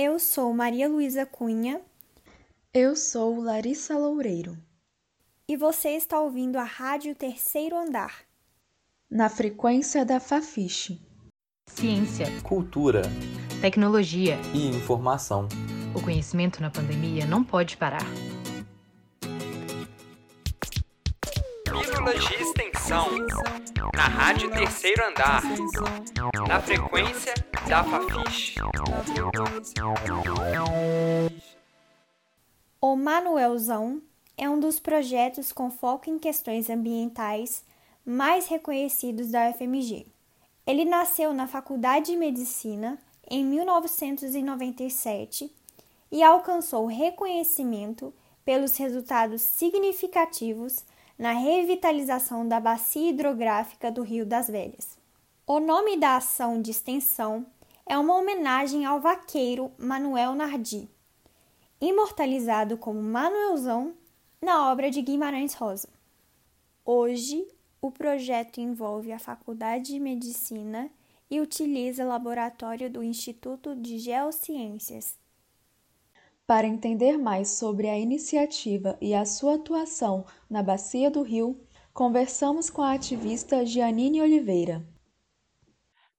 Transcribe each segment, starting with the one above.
Eu sou Maria Luísa Cunha. Eu sou Larissa Loureiro. E você está ouvindo a Rádio Terceiro Andar. Na frequência da Fafiche. Ciência, cultura, tecnologia e informação. O conhecimento na pandemia não pode parar. Pílulas de extensão. Na Rádio Terceiro Andar. Na frequência da Fafiche. O Manuelzão é um dos projetos com foco em questões ambientais mais reconhecidos da UFMG. Ele nasceu na Faculdade de Medicina em 1997 e alcançou reconhecimento pelos resultados significativos na revitalização da bacia hidrográfica do Rio das Velhas. O nome da ação de extensão é uma homenagem ao vaqueiro Manuel Nardi, imortalizado como Manuelzão na obra de Guimarães Rosa. Hoje, o projeto envolve a Faculdade de Medicina e utiliza laboratório do Instituto de Geociências. Para entender mais sobre a iniciativa e a sua atuação na Bacia do Rio, conversamos com a ativista Gianine Oliveira.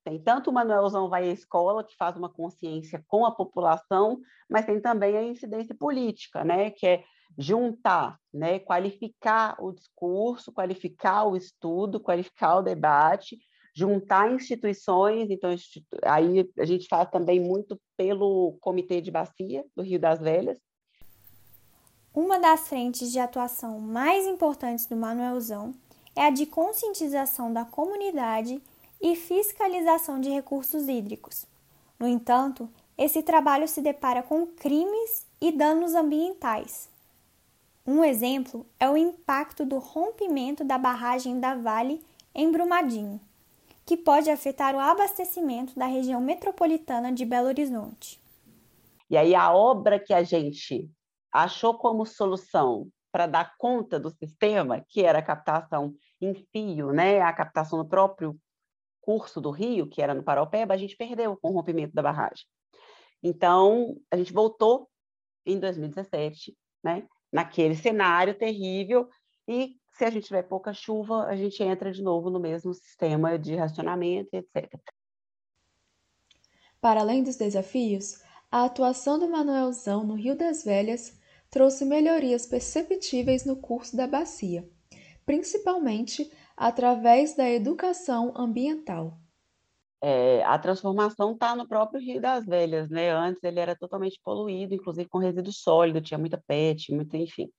Tem tanto o Manuelzão vai à escola, que faz uma consciência com a população, mas tem também a incidência política, né, que é juntar, né, qualificar o discurso, qualificar o estudo, qualificar o debate, juntar instituições, então aí a gente faz também muito pelo Comitê de Bacia do Rio das Velhas. Uma das frentes de atuação mais importantes do Manuelzão é a de conscientização da comunidade e fiscalização de recursos hídricos. No entanto, esse trabalho se depara com crimes e danos ambientais. Um exemplo é o impacto do rompimento da barragem da Vale em Brumadinho que pode afetar o abastecimento da região metropolitana de Belo Horizonte. E aí a obra que a gente achou como solução para dar conta do sistema, que era a captação em fio, né, a captação no próprio curso do rio, que era no Paraupeba, a gente perdeu com o rompimento da barragem. Então, a gente voltou em 2017, né, naquele cenário terrível e se a gente tiver pouca chuva, a gente entra de novo no mesmo sistema de racionamento, etc. Para além dos desafios, a atuação do Manuelzão no Rio das Velhas trouxe melhorias perceptíveis no curso da bacia, principalmente através da educação ambiental. É, a transformação está no próprio Rio das Velhas, né? Antes ele era totalmente poluído, inclusive com resíduo sólido, tinha muita PET, muito, enfim.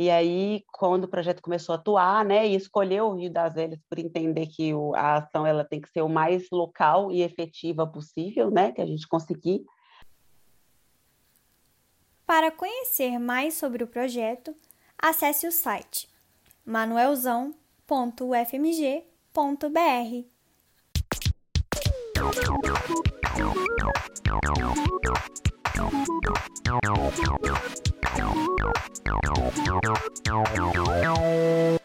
E aí, quando o projeto começou a atuar, né, e escolheu o Rio das Velhas por entender que o, a ação ela tem que ser o mais local e efetiva possível, né, que a gente conseguir. Para conhecer mais sobre o projeto, acesse o site manuelzão.ufmg.br. よいよ。